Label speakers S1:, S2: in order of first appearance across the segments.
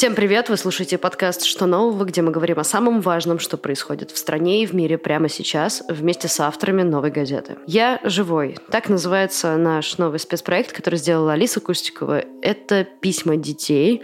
S1: Всем привет! Вы слушаете подкаст «Что нового?», где мы говорим о самом важном, что происходит в стране и в мире прямо сейчас, вместе с авторами «Новой газеты». «Я живой» — так называется наш новый спецпроект, который сделала Алиса Кустикова. Это письма детей,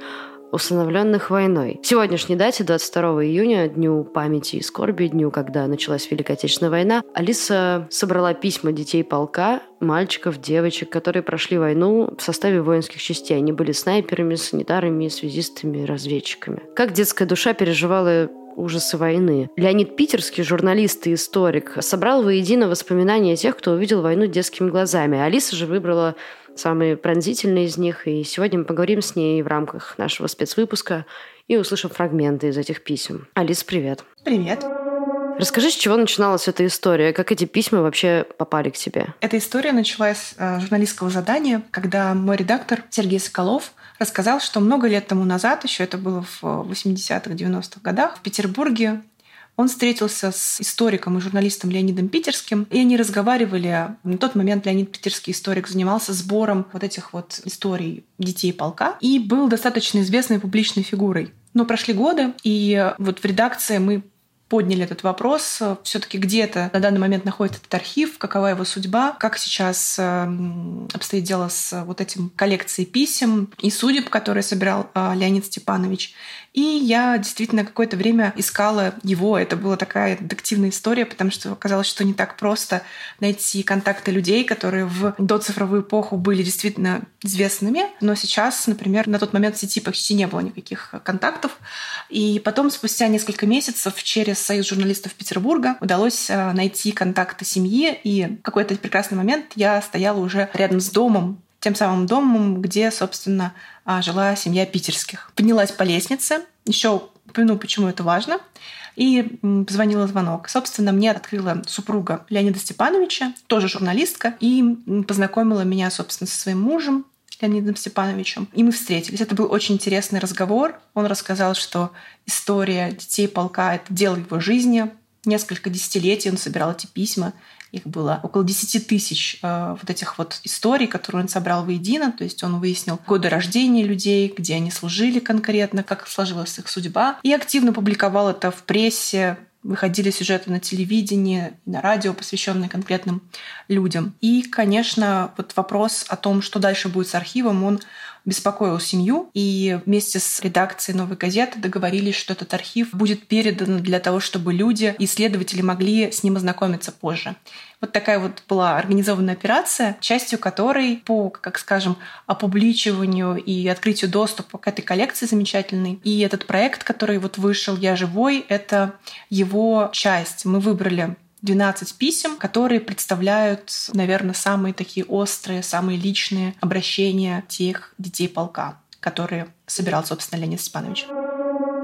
S1: установленных войной. Сегодняшней дате, 22 июня, Дню памяти и скорби, дню, когда началась Великая Отечественная война, Алиса собрала письма детей полка, мальчиков, девочек, которые прошли войну в составе воинских частей. Они были снайперами, санитарами, связистами, разведчиками. Как детская душа переживала ужасы войны. Леонид Питерский, журналист и историк, собрал воедино воспоминания тех, кто увидел войну детскими глазами. Алиса же выбрала самые пронзительные из них, и сегодня мы поговорим с ней в рамках нашего спецвыпуска и услышим фрагменты из этих писем. Алис, привет.
S2: Привет.
S1: Расскажи, с чего начиналась эта история? Как эти письма вообще попали к тебе?
S2: Эта история началась с э, журналистского задания, когда мой редактор Сергей Соколов рассказал, что много лет тому назад, еще это было в 80-х, 90-х годах, в Петербурге он встретился с историком и журналистом Леонидом Питерским, и они разговаривали. На тот момент Леонид Питерский историк занимался сбором вот этих вот историй детей полка и был достаточно известной публичной фигурой. Но прошли годы, и вот в редакции мы подняли этот вопрос. Все-таки где это на данный момент находится этот архив, какова его судьба, как сейчас эм, обстоит дело с вот этим коллекцией писем и судеб, которые собирал э, Леонид Степанович. И я действительно какое-то время искала его. Это была такая детективная история, потому что оказалось, что не так просто найти контакты людей, которые в доцифровую эпоху были действительно известными. Но сейчас, например, на тот момент в сети почти не было никаких контактов. И потом, спустя несколько месяцев, через Союз журналистов Петербурга удалось э, найти контакты семьи. И в какой-то прекрасный момент я стояла уже рядом с домом тем самым домом, где, собственно, жила семья питерских. Поднялась по лестнице, еще упомяну, почему это важно, и позвонила звонок. Собственно, мне открыла супруга Леонида Степановича, тоже журналистка, и познакомила меня, собственно, со своим мужем, Леонидом Степановичем. И мы встретились. Это был очень интересный разговор. Он рассказал, что история детей полка — это дело его жизни. Несколько десятилетий он собирал эти письма их было около 10 тысяч э, вот этих вот историй, которые он собрал воедино. То есть он выяснил годы рождения людей, где они служили конкретно, как сложилась их судьба. И активно публиковал это в прессе, выходили сюжеты на телевидении, на радио, посвященные конкретным людям. И, конечно, вот вопрос о том, что дальше будет с архивом, он беспокоил семью, и вместе с редакцией «Новой газеты» договорились, что этот архив будет передан для того, чтобы люди, исследователи могли с ним ознакомиться позже. Вот такая вот была организованная операция, частью которой по, как скажем, опубличиванию и открытию доступа к этой коллекции замечательной. И этот проект, который вот вышел «Я живой», это его часть. Мы выбрали 12 писем, которые представляют, наверное, самые такие острые, самые личные обращения тех детей полка, которые собирал, собственно, Леонид Степанович.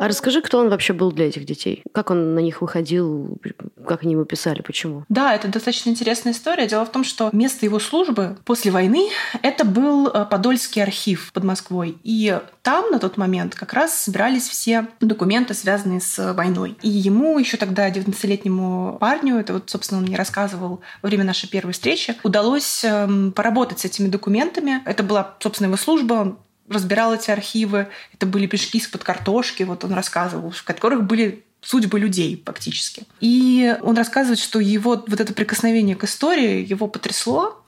S1: А расскажи, кто он вообще был для этих детей? Как он на них выходил? Как они ему писали? Почему?
S2: Да, это достаточно интересная история. Дело в том, что место его службы после войны это был э, Подольский архив под Москвой. И там на тот момент как раз собирались все документы, связанные с войной. И ему еще тогда, 19-летнему парню, это вот, собственно, он мне рассказывал во время нашей первой встречи, удалось эм, поработать с этими документами. Это была, собственно, его служба разбирал эти архивы. Это были пешки из-под картошки, вот он рассказывал, в которых были судьбы людей фактически. И он рассказывает, что его вот это прикосновение к истории его потрясло.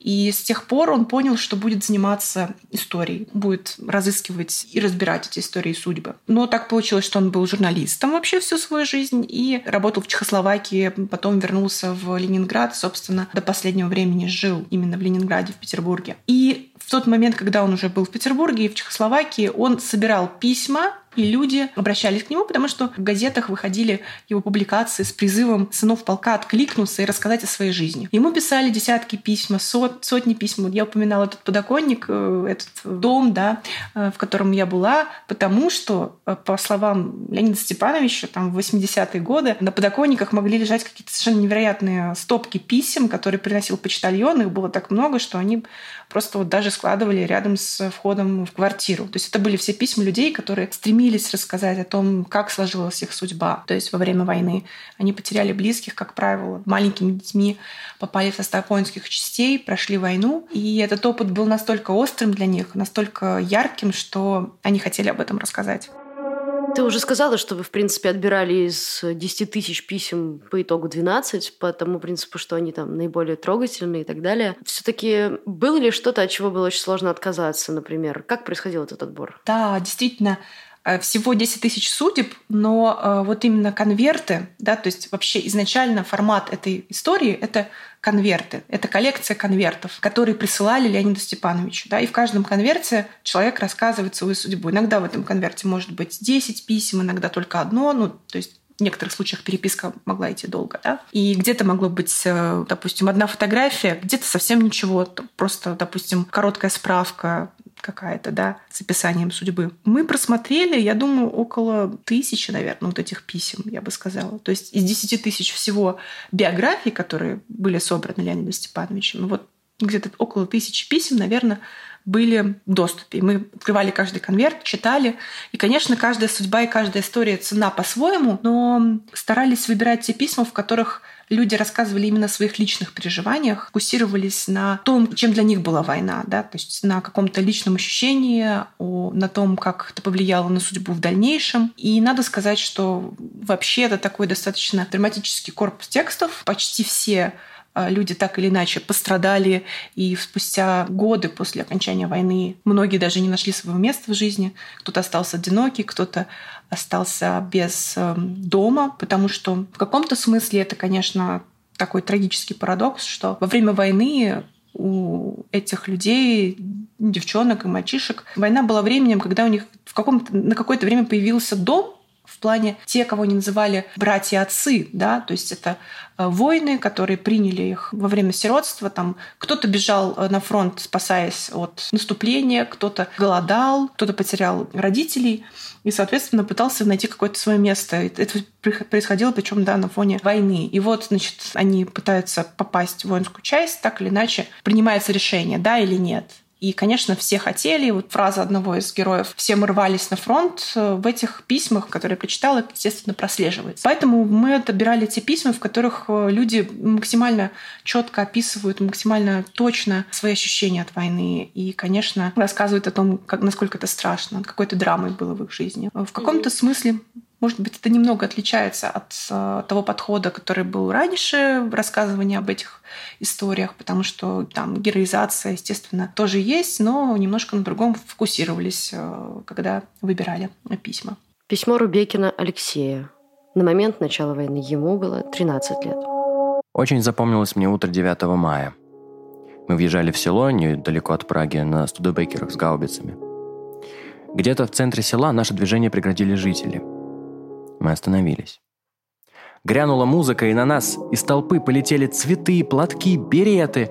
S2: И с тех пор он понял, что будет заниматься историей, будет разыскивать и разбирать эти истории и судьбы. Но так получилось, что он был журналистом вообще всю свою жизнь и работал в Чехословакии, потом вернулся в Ленинград, собственно, до последнего времени жил именно в Ленинграде, в Петербурге. И в тот момент, когда он уже был в Петербурге и в Чехословакии, он собирал письма и люди обращались к нему, потому что в газетах выходили его публикации с призывом сынов полка откликнуться и рассказать о своей жизни. Ему писали десятки письма, сот, сотни писем. Я упоминала этот подоконник, э, этот дом, да, э, в котором я была, потому что, э, по словам Леонида Степановича, там в 80-е годы на подоконниках могли лежать какие-то совершенно невероятные стопки писем, которые приносил почтальон. Их было так много, что они просто вот даже складывали рядом с входом в квартиру. То есть это были все письма людей, которые стремились стремились рассказать о том, как сложилась их судьба, то есть во время войны. Они потеряли близких, как правило, маленькими детьми, попали в состав воинских частей, прошли войну. И этот опыт был настолько острым для них, настолько ярким, что они хотели об этом рассказать.
S1: Ты уже сказала, что вы, в принципе, отбирали из 10 тысяч писем по итогу 12, по тому принципу, что они там наиболее трогательные и так далее. все таки было ли что-то, от чего было очень сложно отказаться, например? Как происходил этот отбор?
S2: Да, действительно, всего 10 тысяч судеб, но э, вот именно конверты, да, то есть вообще изначально формат этой истории — это конверты. Это коллекция конвертов, которые присылали Леониду Степановичу. Да, и в каждом конверте человек рассказывает свою судьбу. Иногда в этом конверте может быть 10 писем, иногда только одно. Ну, то есть в некоторых случаях переписка могла идти долго, да. И где-то могло быть, э, допустим, одна фотография, где-то совсем ничего, просто, допустим, короткая справка какая-то, да, с описанием судьбы. Мы просмотрели, я думаю, около тысячи, наверное, вот этих писем, я бы сказала. То есть из десяти тысяч всего биографий, которые были собраны Леонидом Степановичем, вот где-то около тысячи писем, наверное, были в доступе. Мы открывали каждый конверт, читали. И, конечно, каждая судьба и каждая история цена по-своему, но старались выбирать те письма, в которых люди рассказывали именно о своих личных переживаниях, фокусировались на том, чем для них была война, да, то есть на каком-то личном ощущении, о, на том, как это повлияло на судьбу в дальнейшем. И надо сказать, что вообще это такой достаточно драматический корпус текстов. Почти все люди так или иначе пострадали, и спустя годы после окончания войны многие даже не нашли своего места в жизни. Кто-то остался одинокий, кто-то остался без эм, дома, потому что в каком-то смысле это, конечно, такой трагический парадокс, что во время войны у этих людей, девчонок и мальчишек, война была временем, когда у них в каком-то, на какое-то время появился дом, в плане те, кого они называли братья-отцы, да, то есть это э, воины, которые приняли их во время сиротства, там кто-то бежал э, на фронт, спасаясь от наступления, кто-то голодал, кто-то потерял родителей и, соответственно, пытался найти какое-то свое место. Это происходило, причем да, на фоне войны. И вот, значит, они пытаются попасть в воинскую часть, так или иначе принимается решение, да или нет. И, конечно, все хотели. Вот фраза одного из героев «все мы рвались на фронт» в этих письмах, которые я прочитала, естественно, прослеживается. Поэтому мы отбирали те письма, в которых э, люди максимально четко описывают, максимально точно свои ощущения от войны. И, конечно, рассказывают о том, как, насколько это страшно, какой-то драмой было в их жизни. В каком-то смысле может быть, это немного отличается от э, того подхода, который был раньше в рассказывании об этих историях, потому что там героизация, естественно, тоже есть, но немножко на другом фокусировались, э, когда выбирали письма.
S1: Письмо Рубекина Алексея. На момент начала войны ему было 13 лет.
S3: Очень запомнилось мне утро 9 мая. Мы въезжали в село недалеко от Праги на студебекерах с гаубицами. Где-то в центре села наше движение преградили жители – мы остановились. Грянула музыка, и на нас из толпы полетели цветы, платки, береты.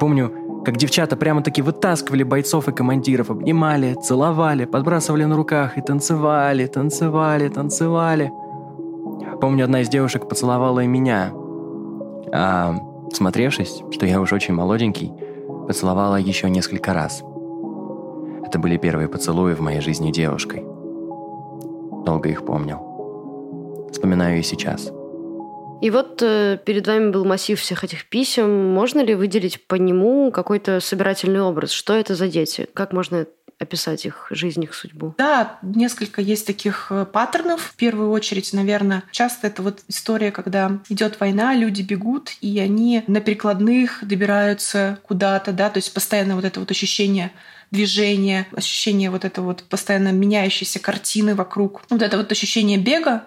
S3: Помню, как девчата прямо-таки вытаскивали бойцов и командиров, обнимали, целовали, подбрасывали на руках и танцевали, танцевали, танцевали. Помню, одна из девушек поцеловала и меня. А, смотревшись, что я уж очень молоденький, поцеловала еще несколько раз. Это были первые поцелуи в моей жизни девушкой. Долго их помнил. Вспоминаю и сейчас.
S1: И вот э, перед вами был массив всех этих писем. Можно ли выделить по нему какой-то собирательный образ? Что это за дети? Как можно описать их жизнь, их судьбу?
S2: Да, несколько есть таких э, паттернов. В первую очередь, наверное, часто это вот история, когда идет война, люди бегут, и они на перекладных добираются куда-то, да, то есть постоянно вот это вот ощущение движения, ощущение вот это вот постоянно меняющейся картины вокруг. Вот это вот ощущение бега,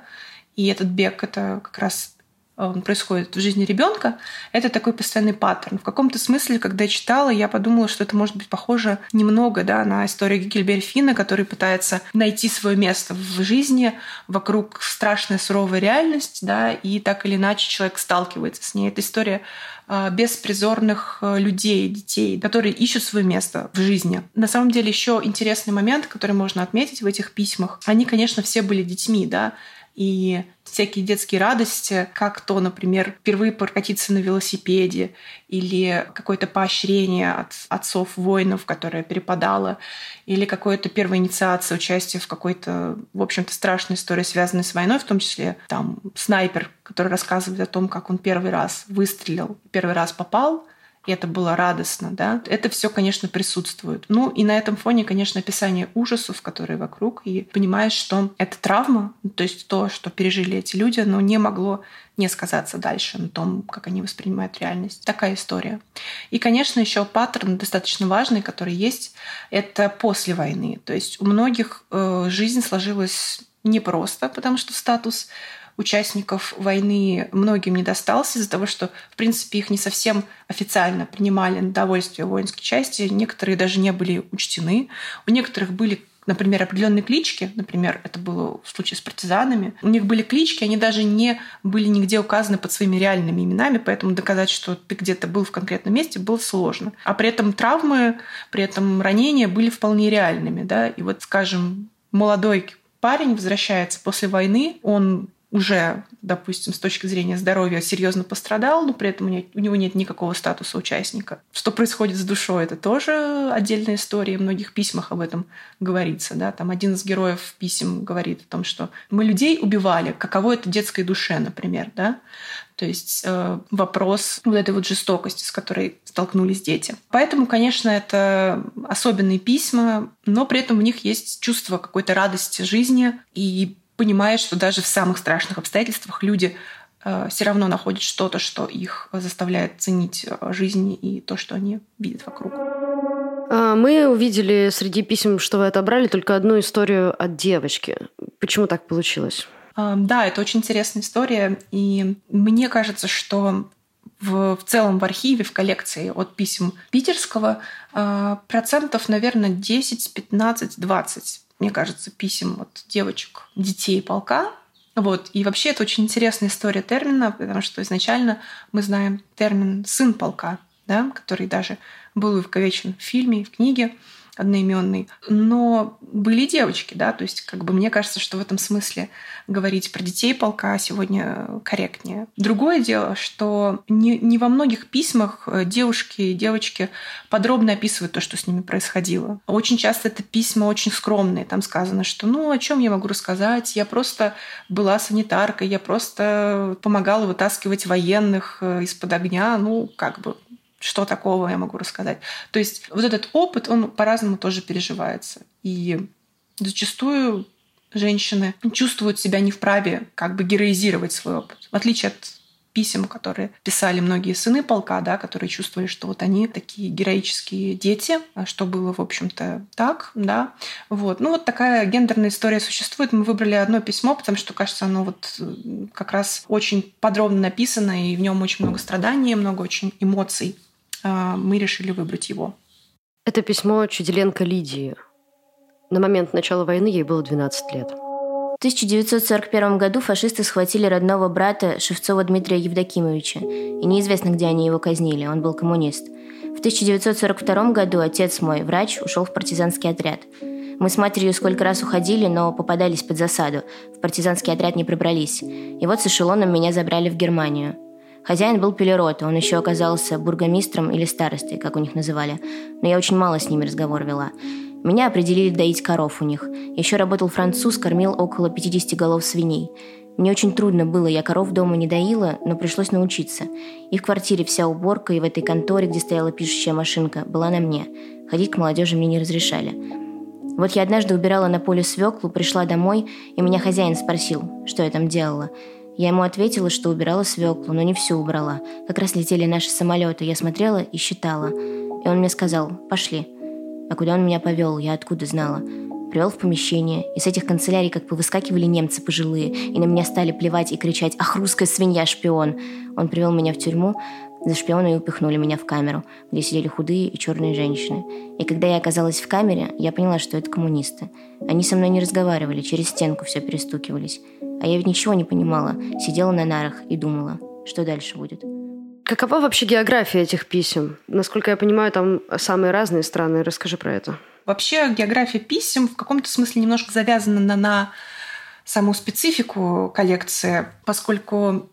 S2: и этот бег это как раз э, происходит в жизни ребенка, это такой постоянный паттерн. В каком-то смысле, когда я читала, я подумала, что это может быть похоже немного да, на историю Гильберь Финна, который пытается найти свое место в жизни, вокруг страшная суровая реальность, да, и так или иначе человек сталкивается с ней. Это история э, беспризорных э, людей, детей, которые ищут свое место в жизни. На самом деле еще интересный момент, который можно отметить в этих письмах. Они, конечно, все были детьми, да, и всякие детские радости, как то, например, впервые прокатиться на велосипеде или какое-то поощрение от отцов воинов, которое перепадало, или какое-то первая инициация участия в какой-то, в общем-то, страшной истории, связанной с войной, в том числе там снайпер, который рассказывает о том, как он первый раз выстрелил, первый раз попал — и это было радостно, да, это все, конечно, присутствует. Ну и на этом фоне, конечно, описание ужасов, которые вокруг, и понимаешь, что это травма, то есть то, что пережили эти люди, но не могло не сказаться дальше на том, как они воспринимают реальность. Такая история. И, конечно, еще паттерн достаточно важный, который есть, это после войны. То есть у многих э, жизнь сложилась непросто, потому что статус участников войны многим не достался из-за того, что, в принципе, их не совсем официально принимали на довольствие воинской части. Некоторые даже не были учтены. У некоторых были например, определенные клички, например, это было в случае с партизанами, у них были клички, они даже не были нигде указаны под своими реальными именами, поэтому доказать, что ты где-то был в конкретном месте, было сложно. А при этом травмы, при этом ранения были вполне реальными. Да? И вот, скажем, молодой парень возвращается после войны, он уже, допустим, с точки зрения здоровья серьезно пострадал, но при этом у него нет никакого статуса участника. Что происходит с душой, это тоже отдельная история. В многих письмах об этом говорится. Да? Там один из героев писем говорит о том, что мы людей убивали, каково это детской душе, например. Да? То есть э, вопрос вот этой вот жестокости, с которой столкнулись дети. Поэтому, конечно, это особенные письма, но при этом в них есть чувство какой-то радости жизни и понимаешь, что даже в самых страшных обстоятельствах люди э, все равно находят что-то, что их заставляет ценить э, жизнь и то, что они видят вокруг.
S1: А, мы увидели среди писем, что вы отобрали только одну историю от девочки. Почему так получилось?
S2: А, да, это очень интересная история. И мне кажется, что в, в целом в архиве, в коллекции от писем питерского э, процентов, наверное, 10, 15, 20 мне кажется, писем от девочек, детей полка. Вот. И вообще это очень интересная история термина, потому что изначально мы знаем термин «сын полка», да, который даже был увековечен в фильме, в книге одноименный. Но были девочки, да, то есть как бы мне кажется, что в этом смысле говорить про детей полка сегодня корректнее. Другое дело, что не, не во многих письмах э, девушки и девочки подробно описывают то, что с ними происходило. Очень часто это письма очень скромные. Там сказано, что ну о чем я могу рассказать? Я просто была санитаркой, я просто помогала вытаскивать военных э, из-под огня. Ну, как бы что такого я могу рассказать. То есть вот этот опыт, он по-разному тоже переживается. И зачастую женщины чувствуют себя не вправе как бы героизировать свой опыт. В отличие от писем, которые писали многие сыны полка, да, которые чувствовали, что вот они такие героические дети, а что было, в общем-то, так, да. Вот. Ну, вот такая гендерная история существует. Мы выбрали одно письмо, потому что, кажется, оно вот э, как раз очень подробно написано, и в нем очень много страданий, много очень эмоций. А, мы решили выбрать его.
S1: Это письмо Чуделенко Лидии. На момент начала войны ей было 12 лет.
S4: В 1941 году фашисты схватили родного брата Шевцова Дмитрия Евдокимовича, и неизвестно, где они его казнили, он был коммунист. В 1942 году отец мой, врач, ушел в партизанский отряд. Мы с матерью сколько раз уходили, но попадались под засаду. В партизанский отряд не пробрались. И вот с эшелоном меня забрали в Германию. Хозяин был пелерот, он еще оказался бургомистром или старостой, как у них называли. Но я очень мало с ними разговор вела. Меня определили доить коров у них. Еще работал француз, кормил около 50 голов свиней. Мне очень трудно было, я коров дома не доила, но пришлось научиться. И в квартире вся уборка, и в этой конторе, где стояла пишущая машинка, была на мне. Ходить к молодежи мне не разрешали. Вот я однажды убирала на поле свеклу, пришла домой, и меня хозяин спросил, что я там делала. Я ему ответила, что убирала свеклу, но не всю убрала. Как раз летели наши самолеты, я смотрела и считала. И он мне сказал «пошли». А куда он меня повел, я откуда знала. Привел в помещение, и с этих канцелярий как повыскакивали немцы пожилые, и на меня стали плевать и кричать «Ах, русская свинья, шпион!». Он привел меня в тюрьму, за шпиона и упихнули меня в камеру, где сидели худые и черные женщины. И когда я оказалась в камере, я поняла, что это коммунисты. Они со мной не разговаривали, через стенку все перестукивались. А я ведь ничего не понимала, сидела на нарах и думала, что дальше будет.
S1: Какова вообще география этих писем? Насколько я понимаю, там самые разные страны. Расскажи про это.
S2: Вообще география писем в каком-то смысле немножко завязана на, на саму специфику коллекции, поскольку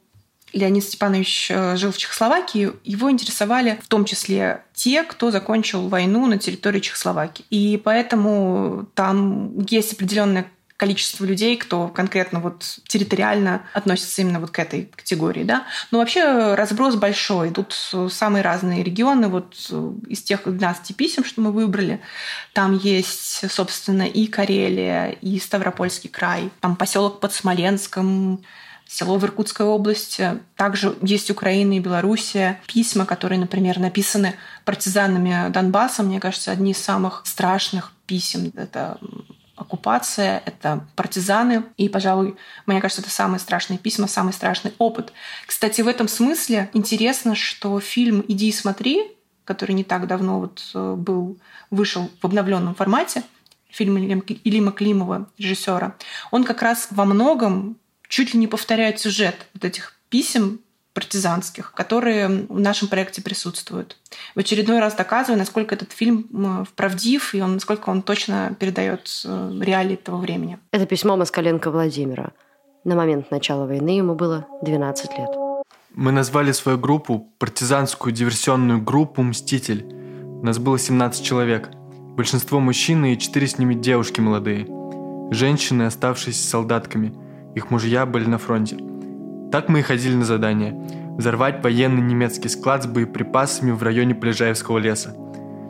S2: Леонид Степанович э, жил в Чехословакии, его интересовали в том числе те, кто закончил войну на территории Чехословакии. И поэтому там есть определенное количество людей, кто конкретно вот территориально относится именно вот к этой категории, да. Но вообще разброс большой. Тут самые разные регионы. Вот из тех 12 писем, что мы выбрали, там есть, собственно, и Карелия, и Ставропольский край, там поселок под Смоленском, село в Иркутской области. Также есть Украина и Белоруссия. Письма, которые, например, написаны партизанами Донбасса, мне кажется, одни из самых страшных писем. Это оккупация, это партизаны. И, пожалуй, мне кажется, это самые страшные письма, самый страшный опыт. Кстати, в этом смысле интересно, что фильм «Иди и смотри», который не так давно вот э, был, вышел в обновленном формате, фильм Илима Климова, режиссера, он как раз во многом чуть ли не повторяет сюжет вот этих писем партизанских, которые в нашем проекте присутствуют. В очередной раз доказывая, насколько этот фильм правдив и он, насколько он точно передает э, реалии этого времени.
S1: Это письмо Москаленко Владимира. На момент начала войны ему было 12 лет.
S5: Мы назвали свою группу партизанскую диверсионную группу «Мститель». Нас было 17 человек. Большинство мужчины и четыре с ними девушки молодые. Женщины, оставшиеся солдатками. Их мужья были на фронте – так мы и ходили на задание – взорвать военный немецкий склад с боеприпасами в районе Полежаевского леса.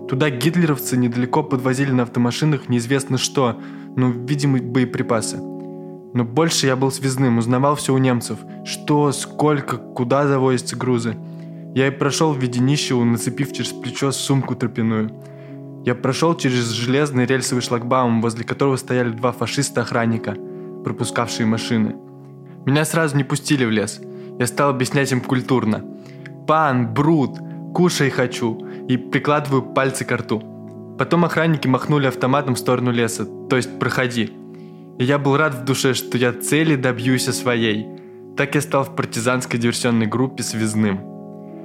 S5: Туда гитлеровцы недалеко подвозили на автомашинах неизвестно что, ну, видимо, боеприпасы. Но больше я был связным, узнавал все у немцев. Что, сколько, куда завозятся грузы. Я и прошел в виде нищего, нацепив через плечо сумку тропяную. Я прошел через железный рельсовый шлагбаум, возле которого стояли два фашиста-охранника, пропускавшие машины – меня сразу не пустили в лес. Я стал объяснять им культурно. «Пан, брут, кушай хочу!» и прикладываю пальцы к рту. Потом охранники махнули автоматом в сторону леса, то есть «проходи». И я был рад в душе, что я цели добьюсь своей. Так я стал в партизанской диверсионной группе связным.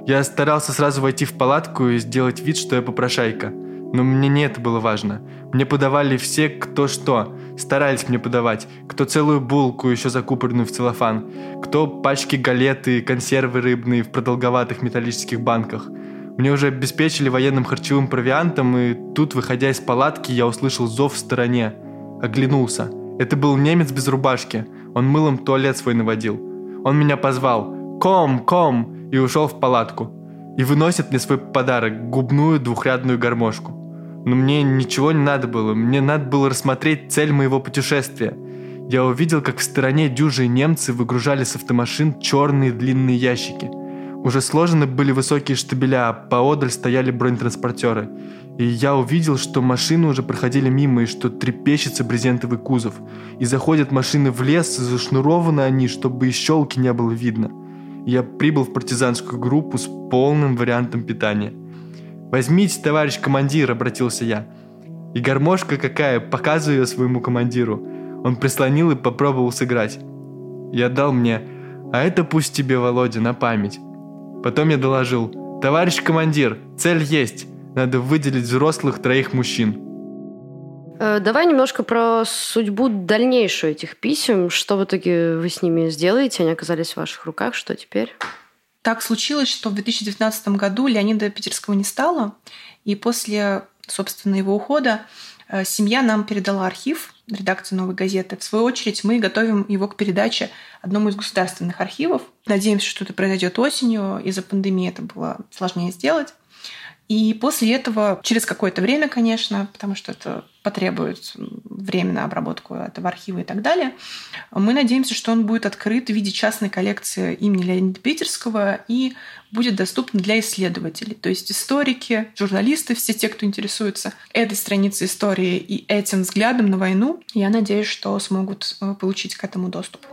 S5: Я старался сразу войти в палатку и сделать вид, что я попрошайка. Но мне не это было важно. Мне подавали все, кто что. Старались мне подавать. Кто целую булку, еще закупоренную в целлофан. Кто пачки галеты, консервы рыбные в продолговатых металлических банках. Мне уже обеспечили военным харчевым провиантом, и тут, выходя из палатки, я услышал зов в стороне. Оглянулся. Это был немец без рубашки. Он мылом туалет свой наводил. Он меня позвал. «Ком, ком!» и ушел в палатку. И выносит мне свой подарок – губную двухрядную гармошку. Но мне ничего не надо было. Мне надо было рассмотреть цель моего путешествия. Я увидел, как в стороне дюжи немцы выгружали с автомашин черные длинные ящики. Уже сложены были высокие штабеля, а поодаль стояли бронетранспортеры. И я увидел, что машины уже проходили мимо, и что трепещется брезентовый кузов. И заходят машины в лес, и зашнурованы они, чтобы и щелки не было видно. Я прибыл в партизанскую группу с полным вариантом питания – «Возьмите, товарищ командир», — обратился я. И гармошка какая, показываю ее своему командиру. Он прислонил и попробовал сыграть. Я дал мне, а это пусть тебе, Володя, на память. Потом я доложил, товарищ командир, цель есть, надо выделить взрослых троих мужчин.
S1: Э, давай немножко про судьбу дальнейшую этих писем. Что в итоге вы с ними сделаете? Они оказались в ваших руках. Что теперь?
S2: Так случилось, что в 2019 году Леонида Питерского не стало, и после, собственно, его ухода э, семья нам передала архив редакции «Новой газеты». В свою очередь мы готовим его к передаче одному из государственных архивов. Надеемся, что это произойдет осенью. Из-за пандемии это было сложнее сделать. И после этого, через какое-то время, конечно, потому что это потребует время на обработку этого архива и так далее, мы надеемся, что он будет открыт в виде частной коллекции имени Леонида Питерского и будет доступен для исследователей. То есть историки, журналисты, все те, кто интересуется этой страницей истории и этим взглядом на войну, я надеюсь, что смогут э, получить к этому доступ.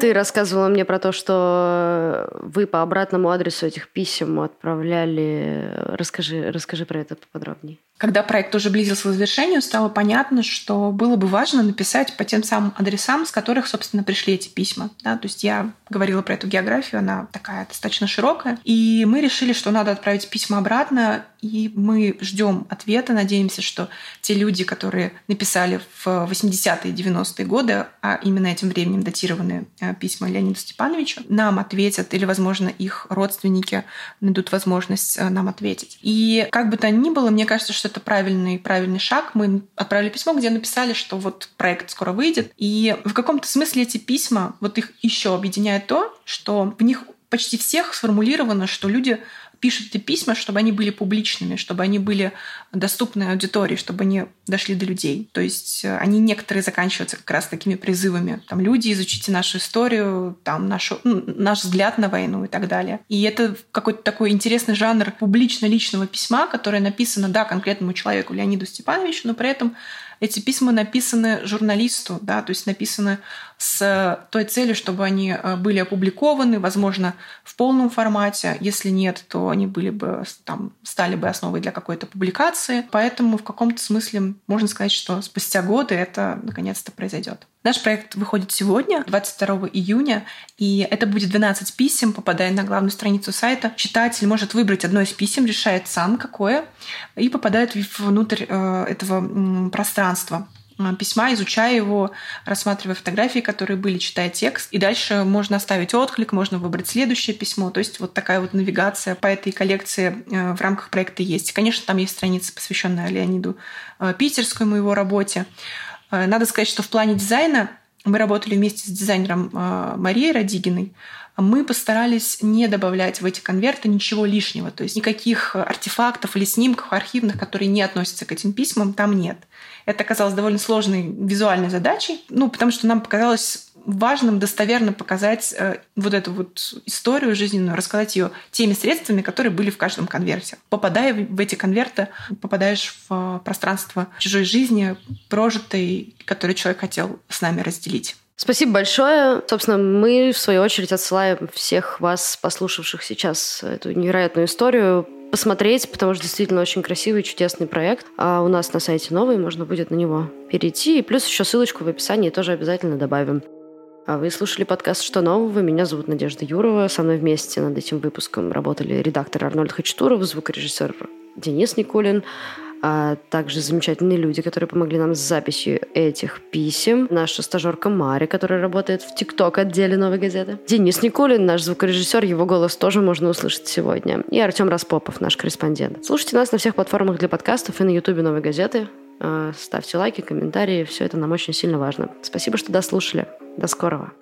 S1: Ты рассказывала мне про то, что вы по обратному адресу этих писем отправляли. Расскажи, расскажи про это поподробнее.
S2: Когда проект уже близился к завершению, стало понятно, что было бы важно написать по тем самым адресам, с которых, собственно, пришли эти письма. Да? То есть я говорила про эту географию, она такая достаточно широкая. И мы решили, что надо отправить письма обратно, и мы ждем ответа, надеемся, что те люди, которые написали в 80-е и 90-е годы, а именно этим временем датированы письма Леониду Степановичу, нам ответят, или, возможно, их родственники найдут возможность э, нам ответить. И как бы то ни было, мне кажется, что это правильный, правильный шаг. Мы отправили письмо, где написали, что вот проект скоро выйдет. И в каком-то смысле эти письма, вот их еще объединяет то, что в них почти всех сформулировано, что люди пишут эти письма, чтобы они были публичными, чтобы они были доступны аудитории, чтобы они дошли до людей. То есть э, они некоторые заканчиваются как раз такими призывами. Там люди, изучите нашу историю, там нашу, ну, наш взгляд на войну и так далее. И это какой-то такой интересный жанр публично-личного письма, которое написано, да, конкретному человеку Леониду Степановичу, но при этом эти письма написаны журналисту, да, то есть написаны с той целью, чтобы они э, были опубликованы, возможно, в полном формате. Если нет, то они были бы, там, стали бы основой для какой-то публикации. Поэтому в каком-то смысле можно сказать, что спустя годы это наконец-то произойдет. Наш проект выходит сегодня, 22 июня, и это будет 12 писем, попадая на главную страницу сайта. Читатель может выбрать одно из писем, решает сам, какое, и попадает внутрь э, этого пространства письма, изучая его, рассматривая фотографии, которые были, читая текст. И дальше можно оставить отклик, можно выбрать следующее письмо. То есть вот такая вот навигация по этой коллекции э, в рамках проекта есть. Конечно, там есть страница, посвященная Леониду э, Питерскому, его работе. Э, надо сказать, что в плане дизайна мы работали вместе с дизайнером э, Марией Радигиной. Мы постарались не добавлять в эти конверты ничего лишнего. То есть никаких артефактов или снимков архивных, которые не относятся к этим письмам, там нет. Это оказалось довольно сложной визуальной задачей, ну, потому что нам показалось важным достоверно показать э, вот эту вот историю жизненную, рассказать ее теми средствами, которые были в каждом конверте. Попадая в эти конверты, попадаешь в пространство чужой жизни, прожитой, которую человек хотел с нами разделить.
S1: Спасибо большое. Собственно, мы, в свою очередь, отсылаем всех вас, послушавших сейчас эту невероятную историю, посмотреть, потому что действительно очень красивый, чудесный проект. А у нас на сайте новый, можно будет на него перейти. И плюс еще ссылочку в описании тоже обязательно добавим. А вы слушали подкаст «Что нового?». Меня зовут Надежда Юрова. Со мной вместе над этим выпуском работали редактор Арнольд Хачатуров, звукорежиссер Денис Никулин, а также замечательные люди, которые помогли нам с записью этих писем. Наша стажерка Мария, которая работает в ТикТок отделе «Новой газеты». Денис Никулин, наш звукорежиссер, его голос тоже можно услышать сегодня. И Артем Распопов, наш корреспондент. Слушайте нас на всех платформах для подкастов и на ютубе «Новой газеты». А, ставьте лайки, комментарии, все это нам очень сильно важно. Спасибо, что дослушали. До скорого.